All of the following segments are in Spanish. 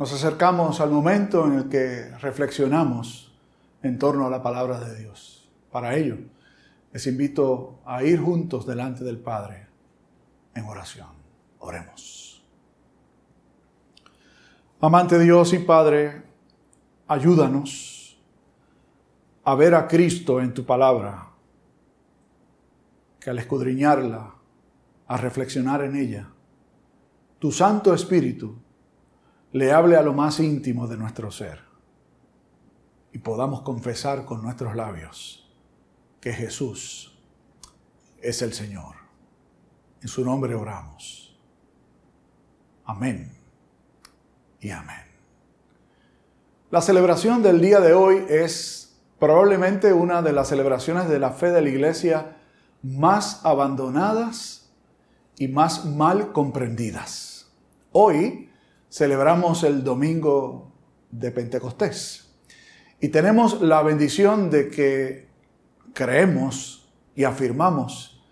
nos acercamos al momento en el que reflexionamos en torno a la palabra de Dios. Para ello, les invito a ir juntos delante del Padre en oración. Oremos. Amante Dios y Padre, ayúdanos a ver a Cristo en tu palabra, que al escudriñarla, a reflexionar en ella, tu Santo Espíritu le hable a lo más íntimo de nuestro ser y podamos confesar con nuestros labios que Jesús es el Señor. En su nombre oramos. Amén y amén. La celebración del día de hoy es probablemente una de las celebraciones de la fe de la iglesia más abandonadas y más mal comprendidas. Hoy celebramos el domingo de Pentecostés. Y tenemos la bendición de que creemos y afirmamos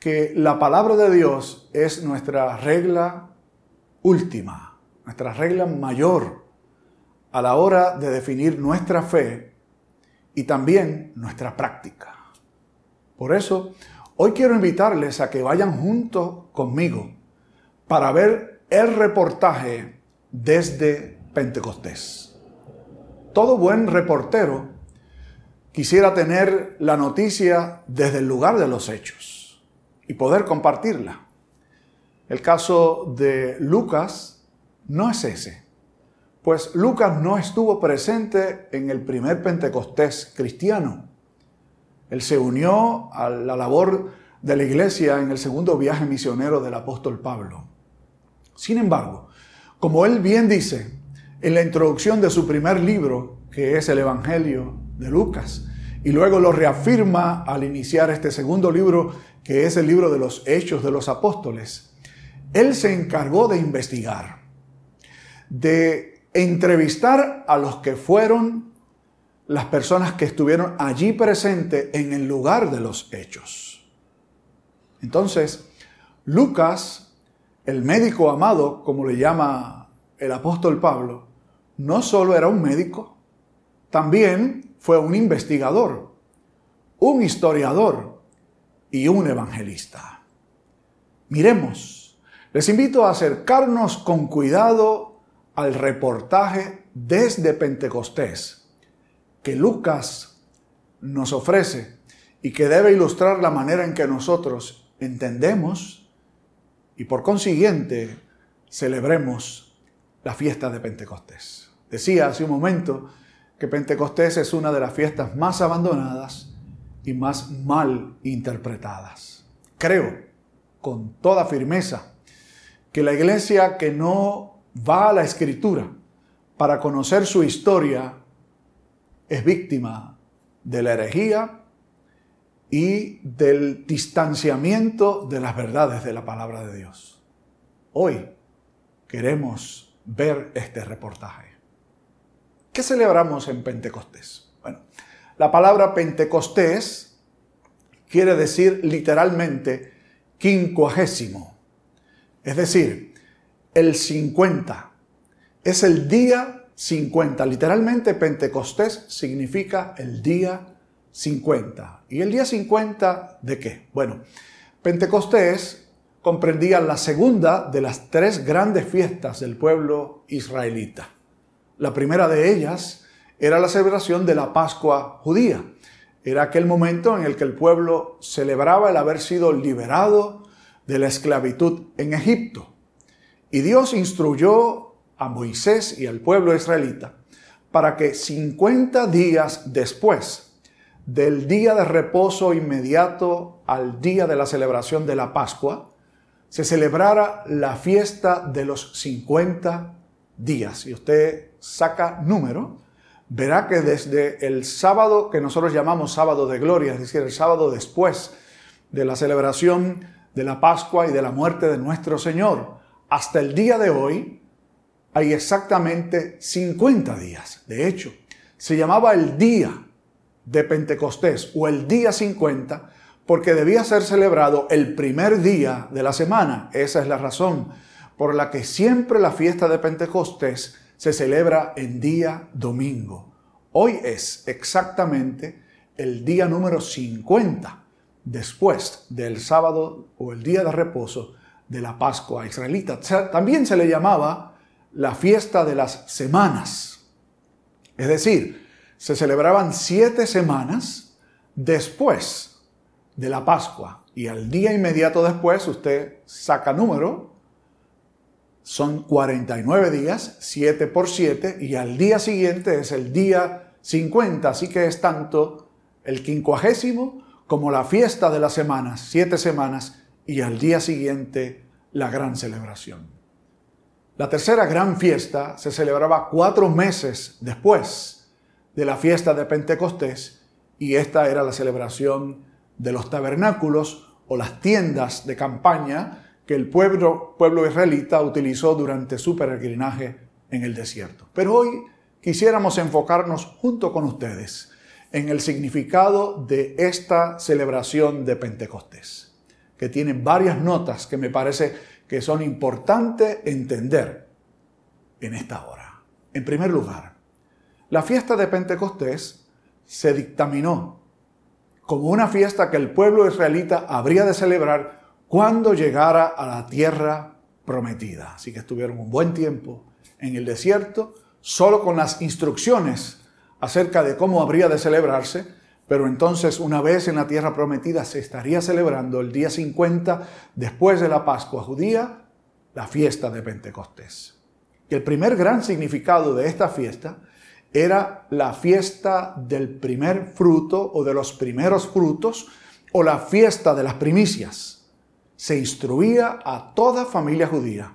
que la palabra de Dios es nuestra regla última, nuestra regla mayor a la hora de definir nuestra fe y también nuestra práctica. Por eso, hoy quiero invitarles a que vayan juntos conmigo para ver el reportaje desde Pentecostés. Todo buen reportero quisiera tener la noticia desde el lugar de los hechos y poder compartirla. El caso de Lucas no es ese, pues Lucas no estuvo presente en el primer Pentecostés cristiano. Él se unió a la labor de la iglesia en el segundo viaje misionero del apóstol Pablo. Sin embargo, como él bien dice en la introducción de su primer libro, que es el Evangelio de Lucas, y luego lo reafirma al iniciar este segundo libro, que es el libro de los Hechos de los Apóstoles, él se encargó de investigar, de entrevistar a los que fueron las personas que estuvieron allí presentes en el lugar de los hechos. Entonces, Lucas el médico amado, como le llama el apóstol Pablo, no solo era un médico, también fue un investigador, un historiador y un evangelista. Miremos, les invito a acercarnos con cuidado al reportaje desde Pentecostés que Lucas nos ofrece y que debe ilustrar la manera en que nosotros entendemos y por consiguiente celebremos la fiesta de Pentecostés. Decía hace un momento que Pentecostés es una de las fiestas más abandonadas y más mal interpretadas. Creo con toda firmeza que la iglesia que no va a la escritura para conocer su historia es víctima de la herejía y del distanciamiento de las verdades de la palabra de Dios. Hoy queremos ver este reportaje. ¿Qué celebramos en Pentecostés? Bueno, la palabra Pentecostés quiere decir literalmente quincuagésimo, es decir, el 50. Es el día 50. Literalmente Pentecostés significa el día 50. ¿Y el día 50 de qué? Bueno, Pentecostés comprendía la segunda de las tres grandes fiestas del pueblo israelita. La primera de ellas era la celebración de la Pascua judía. Era aquel momento en el que el pueblo celebraba el haber sido liberado de la esclavitud en Egipto. Y Dios instruyó a Moisés y al pueblo israelita para que 50 días después del día de reposo inmediato al día de la celebración de la Pascua, se celebrara la fiesta de los 50 días. Si usted saca número, verá que desde el sábado que nosotros llamamos sábado de gloria, es decir, el sábado después de la celebración de la Pascua y de la muerte de nuestro Señor, hasta el día de hoy, hay exactamente 50 días. De hecho, se llamaba el día de Pentecostés o el día 50 porque debía ser celebrado el primer día de la semana. Esa es la razón por la que siempre la fiesta de Pentecostés se celebra en día domingo. Hoy es exactamente el día número 50 después del sábado o el día de reposo de la Pascua israelita. También se le llamaba la fiesta de las semanas. Es decir, se celebraban siete semanas después de la Pascua. Y al día inmediato después, usted saca número, son 49 días, 7 por 7, y al día siguiente es el día 50, así que es tanto el quincuagésimo como la fiesta de las semanas, siete semanas, y al día siguiente la gran celebración. La tercera gran fiesta se celebraba cuatro meses después de la fiesta de Pentecostés, y esta era la celebración de los tabernáculos o las tiendas de campaña que el pueblo, pueblo israelita utilizó durante su peregrinaje en el desierto. Pero hoy quisiéramos enfocarnos junto con ustedes en el significado de esta celebración de Pentecostés, que tiene varias notas que me parece que son importantes entender en esta hora. En primer lugar, la fiesta de Pentecostés se dictaminó como una fiesta que el pueblo israelita habría de celebrar cuando llegara a la tierra prometida. Así que estuvieron un buen tiempo en el desierto, solo con las instrucciones acerca de cómo habría de celebrarse, pero entonces una vez en la tierra prometida se estaría celebrando el día 50 después de la Pascua judía, la fiesta de Pentecostés. Y el primer gran significado de esta fiesta era la fiesta del primer fruto o de los primeros frutos o la fiesta de las primicias. Se instruía a toda familia judía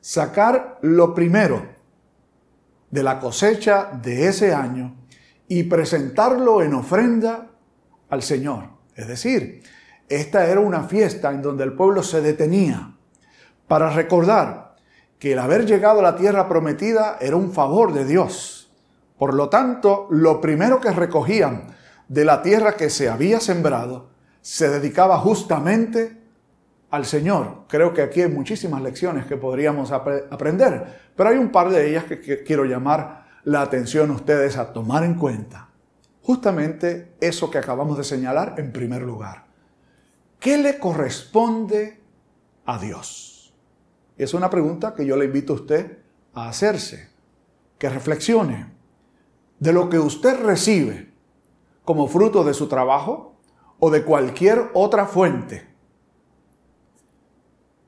sacar lo primero de la cosecha de ese año y presentarlo en ofrenda al Señor. Es decir, esta era una fiesta en donde el pueblo se detenía para recordar que el haber llegado a la tierra prometida era un favor de Dios por lo tanto, lo primero que recogían de la tierra que se había sembrado se dedicaba justamente al Señor. Creo que aquí hay muchísimas lecciones que podríamos aprender, pero hay un par de ellas que quiero llamar la atención a ustedes a tomar en cuenta. Justamente eso que acabamos de señalar en primer lugar. ¿Qué le corresponde a Dios? Es una pregunta que yo le invito a usted a hacerse, que reflexione de lo que usted recibe como fruto de su trabajo o de cualquier otra fuente,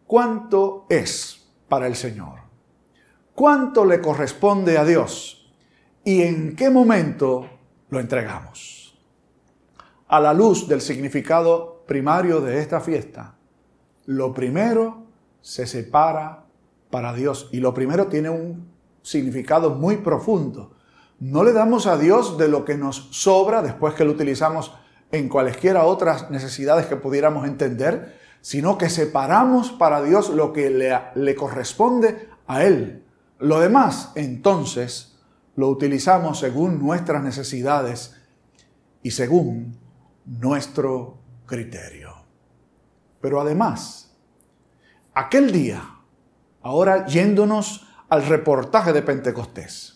¿cuánto es para el Señor? ¿Cuánto le corresponde a Dios? ¿Y en qué momento lo entregamos? A la luz del significado primario de esta fiesta, lo primero se separa para Dios y lo primero tiene un significado muy profundo no le damos a Dios de lo que nos sobra después que lo utilizamos en cualesquiera otras necesidades que pudiéramos entender, sino que separamos para Dios lo que le, le corresponde a Él. Lo demás, entonces, lo utilizamos según nuestras necesidades y según nuestro criterio. Pero además, aquel día, ahora yéndonos al reportaje de Pentecostés,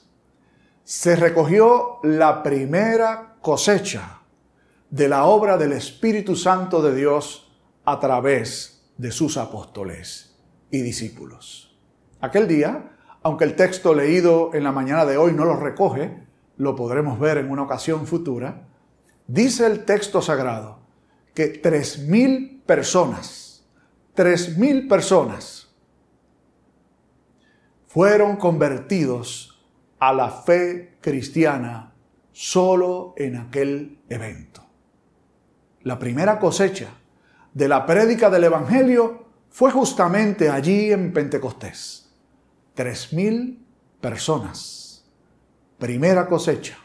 se recogió la primera cosecha de la obra del Espíritu Santo de Dios a través de sus apóstoles y discípulos. Aquel día, aunque el texto leído en la mañana de hoy no lo recoge, lo podremos ver en una ocasión futura, dice el texto sagrado que tres mil personas, tres mil personas fueron convertidos a la fe cristiana solo en aquel evento. La primera cosecha de la prédica del Evangelio fue justamente allí en Pentecostés. Tres mil personas. Primera cosecha.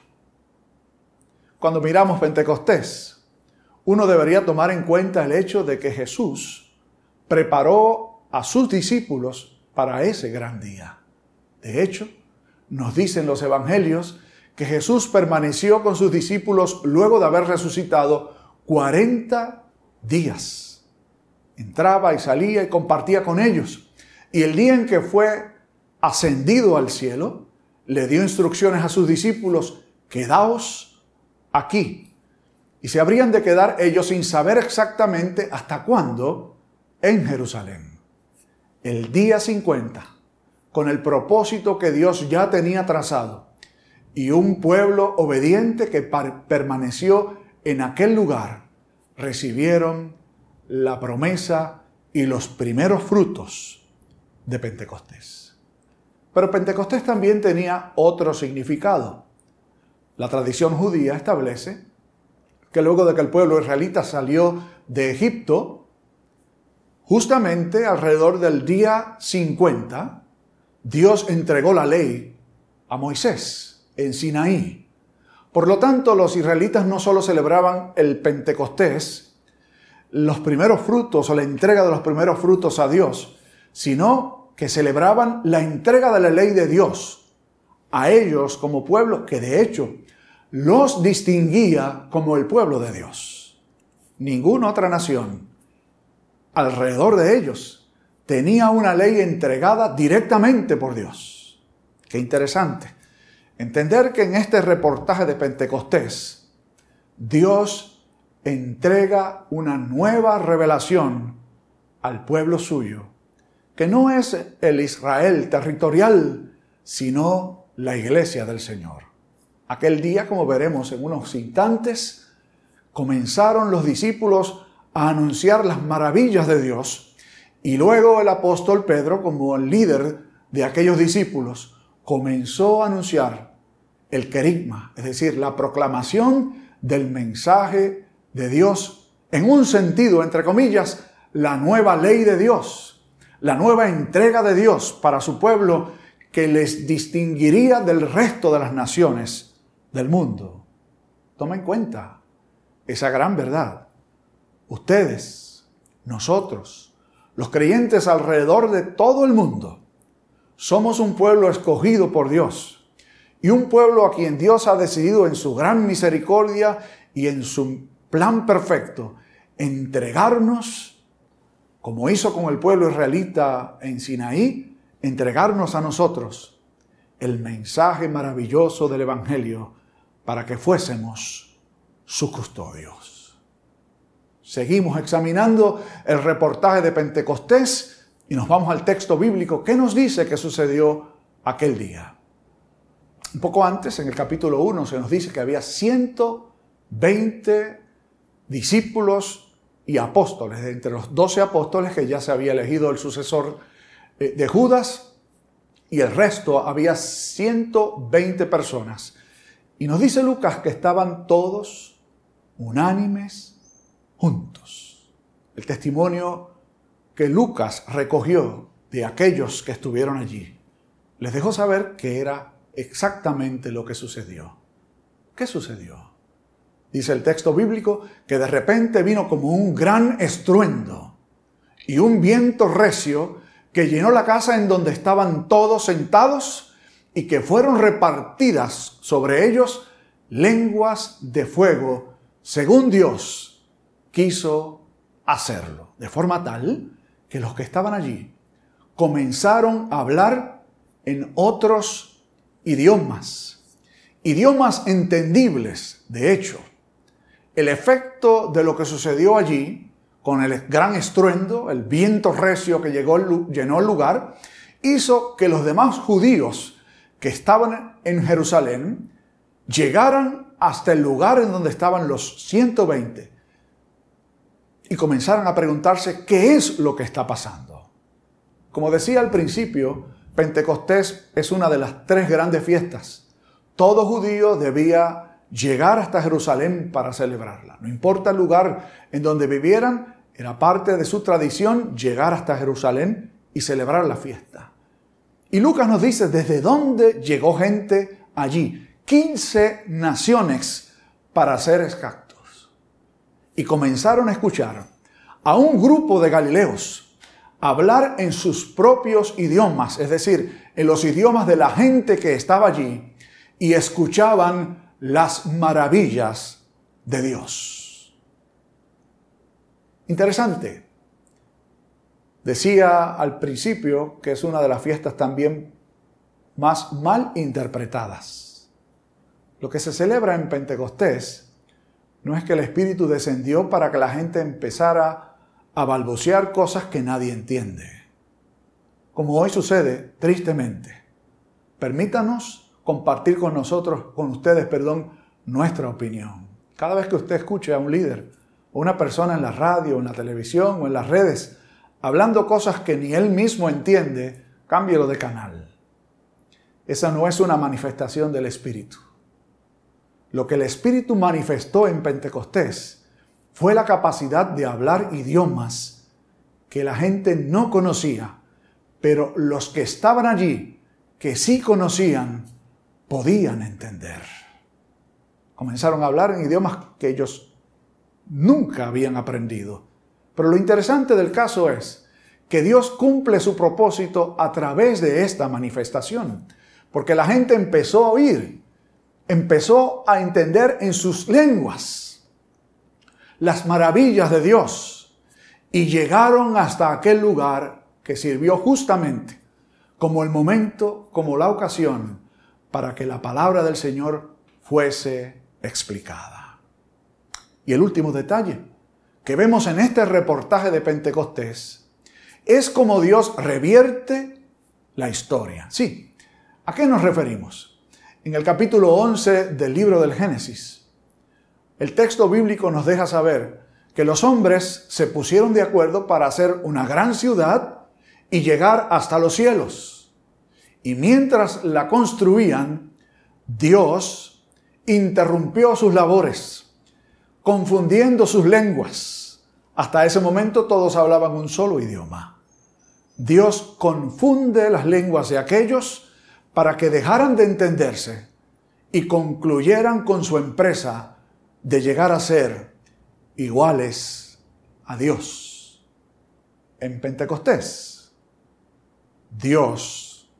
Cuando miramos Pentecostés, uno debería tomar en cuenta el hecho de que Jesús preparó a sus discípulos para ese gran día. De hecho, nos dicen los evangelios que Jesús permaneció con sus discípulos luego de haber resucitado 40 días. Entraba y salía y compartía con ellos. Y el día en que fue ascendido al cielo, le dio instrucciones a sus discípulos, quedaos aquí. Y se habrían de quedar ellos sin saber exactamente hasta cuándo en Jerusalén. El día 50, con el propósito que Dios ya tenía trazado, y un pueblo obediente que permaneció en aquel lugar, recibieron la promesa y los primeros frutos de Pentecostés. Pero Pentecostés también tenía otro significado. La tradición judía establece que luego de que el pueblo israelita salió de Egipto, justamente alrededor del día 50, Dios entregó la ley a Moisés en Sinaí. Por lo tanto, los israelitas no solo celebraban el Pentecostés, los primeros frutos o la entrega de los primeros frutos a Dios, sino que celebraban la entrega de la ley de Dios a ellos como pueblo que de hecho los distinguía como el pueblo de Dios. Ninguna otra nación alrededor de ellos tenía una ley entregada directamente por Dios. Qué interesante. Entender que en este reportaje de Pentecostés, Dios entrega una nueva revelación al pueblo suyo, que no es el Israel territorial, sino la iglesia del Señor. Aquel día, como veremos en unos instantes, comenzaron los discípulos a anunciar las maravillas de Dios y luego el apóstol Pedro, como el líder de aquellos discípulos, comenzó a anunciar el querigma, es decir, la proclamación del mensaje de Dios, en un sentido, entre comillas, la nueva ley de Dios, la nueva entrega de Dios para su pueblo que les distinguiría del resto de las naciones del mundo. Toma en cuenta esa gran verdad. Ustedes, nosotros, los creyentes alrededor de todo el mundo, somos un pueblo escogido por Dios y un pueblo a quien Dios ha decidido en su gran misericordia y en su plan perfecto entregarnos, como hizo con el pueblo israelita en Sinaí, entregarnos a nosotros el mensaje maravilloso del Evangelio para que fuésemos sus custodios. Seguimos examinando el reportaje de Pentecostés y nos vamos al texto bíblico. ¿Qué nos dice que sucedió aquel día? Un poco antes, en el capítulo 1, se nos dice que había 120 discípulos y apóstoles, de entre los 12 apóstoles que ya se había elegido el sucesor eh, de Judas, y el resto había 120 personas y nos dice Lucas que estaban todos unánimes juntos. El testimonio que Lucas recogió de aquellos que estuvieron allí les dejó saber que era exactamente lo que sucedió. ¿Qué sucedió? Dice el texto bíblico que de repente vino como un gran estruendo y un viento recio que llenó la casa en donde estaban todos sentados y que fueron repartidas sobre ellos lenguas de fuego, según Dios quiso hacerlo, de forma tal que los que estaban allí comenzaron a hablar en otros idiomas, idiomas entendibles, de hecho. El efecto de lo que sucedió allí, con el gran estruendo, el viento recio que llegó, llenó el lugar, hizo que los demás judíos que estaban en Jerusalén llegaran hasta el lugar en donde estaban los 120 y comenzaron a preguntarse qué es lo que está pasando. Como decía al principio, Pentecostés es una de las tres grandes fiestas. Todo judío debía llegar hasta Jerusalén para celebrarla. No importa el lugar en donde vivieran, era parte de su tradición llegar hasta Jerusalén y celebrar la fiesta. Y Lucas nos dice desde dónde llegó gente allí. 15 naciones para ser. Y comenzaron a escuchar a un grupo de Galileos hablar en sus propios idiomas, es decir, en los idiomas de la gente que estaba allí, y escuchaban las maravillas de Dios. Interesante. Decía al principio que es una de las fiestas también más mal interpretadas. Lo que se celebra en Pentecostés no es que el Espíritu descendió para que la gente empezara a balbucear cosas que nadie entiende. Como hoy sucede, tristemente. Permítanos compartir con nosotros, con ustedes, perdón, nuestra opinión. Cada vez que usted escuche a un líder o una persona en la radio, en la televisión o en las redes hablando cosas que ni él mismo entiende, cámbielo de canal. Esa no es una manifestación del Espíritu. Lo que el Espíritu manifestó en Pentecostés fue la capacidad de hablar idiomas que la gente no conocía, pero los que estaban allí, que sí conocían, podían entender. Comenzaron a hablar en idiomas que ellos nunca habían aprendido. Pero lo interesante del caso es que Dios cumple su propósito a través de esta manifestación, porque la gente empezó a oír empezó a entender en sus lenguas las maravillas de Dios y llegaron hasta aquel lugar que sirvió justamente como el momento, como la ocasión para que la palabra del Señor fuese explicada. Y el último detalle que vemos en este reportaje de Pentecostés es como Dios revierte la historia. Sí, ¿a qué nos referimos? En el capítulo 11 del libro del Génesis, el texto bíblico nos deja saber que los hombres se pusieron de acuerdo para hacer una gran ciudad y llegar hasta los cielos. Y mientras la construían, Dios interrumpió sus labores, confundiendo sus lenguas. Hasta ese momento todos hablaban un solo idioma. Dios confunde las lenguas de aquellos para que dejaran de entenderse y concluyeran con su empresa de llegar a ser iguales a Dios. En Pentecostés, Dios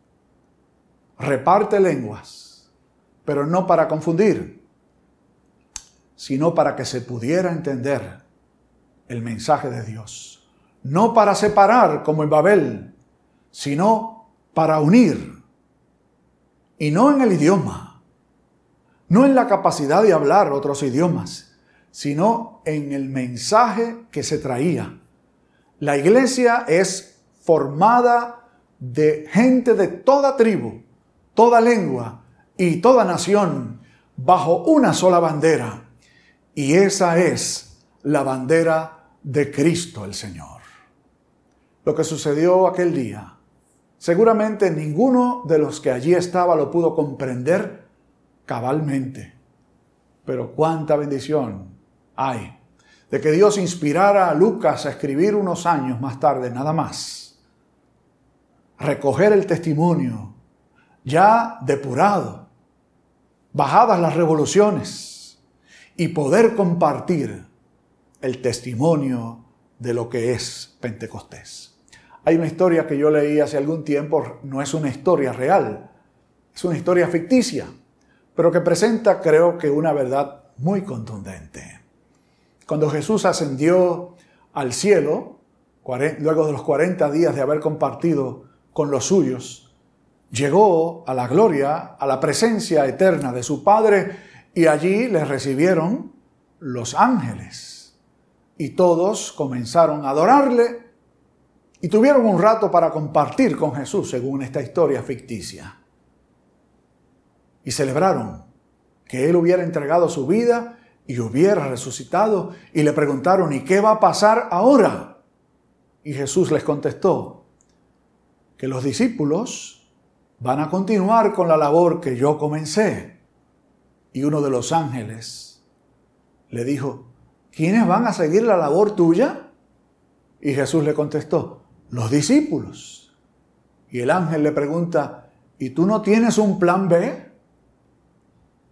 reparte lenguas, pero no para confundir, sino para que se pudiera entender el mensaje de Dios. No para separar como en Babel, sino para unir y no en el idioma, no en la capacidad de hablar otros idiomas, sino en el mensaje que se traía. La iglesia es formada de gente de toda tribu, toda lengua y toda nación bajo una sola bandera. Y esa es la bandera de Cristo el Señor. Lo que sucedió aquel día Seguramente ninguno de los que allí estaba lo pudo comprender cabalmente. Pero cuánta bendición hay de que Dios inspirara a Lucas a escribir unos años más tarde, nada más. Recoger el testimonio ya depurado, bajadas las revoluciones y poder compartir el testimonio de lo que es Pentecostés. Hay una historia que yo leí hace algún tiempo, no es una historia real, es una historia ficticia, pero que presenta creo que una verdad muy contundente. Cuando Jesús ascendió al cielo, luego de los 40 días de haber compartido con los suyos, llegó a la gloria, a la presencia eterna de su Padre, y allí le recibieron los ángeles. Y todos comenzaron a adorarle y tuvieron un rato para compartir con Jesús, según esta historia ficticia. Y celebraron que Él hubiera entregado su vida y hubiera resucitado. Y le preguntaron, ¿y qué va a pasar ahora? Y Jesús les contestó, que los discípulos van a continuar con la labor que yo comencé. Y uno de los ángeles le dijo, ¿quiénes van a seguir la labor tuya? Y Jesús le contestó, los discípulos. Y el ángel le pregunta, ¿y tú no tienes un plan B?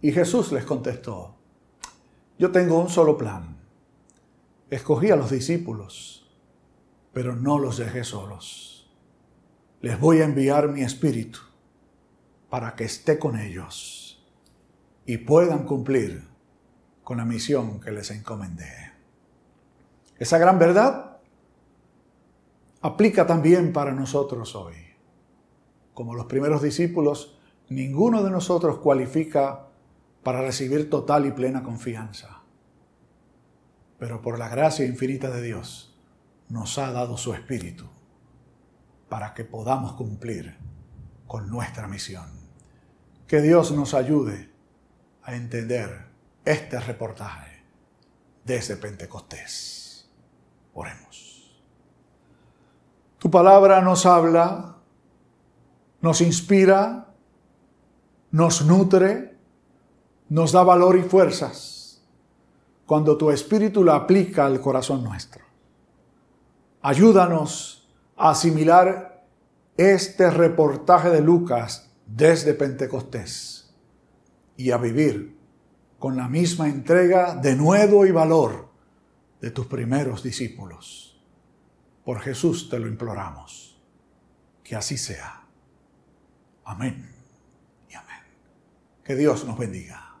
Y Jesús les contestó, yo tengo un solo plan. Escogí a los discípulos, pero no los dejé solos. Les voy a enviar mi espíritu para que esté con ellos y puedan cumplir con la misión que les encomendé. Esa gran verdad aplica también para nosotros hoy. como los primeros discípulos, ninguno de nosotros cualifica para recibir total y plena confianza. Pero por la gracia infinita de Dios nos ha dado su Espíritu para que podamos cumplir con nuestra misión. Que Dios nos ayude a entender este reportaje desde Pentecostés. Oremos. Tu palabra nos habla, nos inspira, nos nutre, nos da valor y fuerzas cuando tu espíritu la aplica al corazón nuestro. Ayúdanos a asimilar este reportaje de Lucas desde Pentecostés y a vivir con la misma entrega de nuevo y valor de tus primeros discípulos. Por Jesús te lo imploramos. Que así sea. Amén y amén. Que Dios nos bendiga.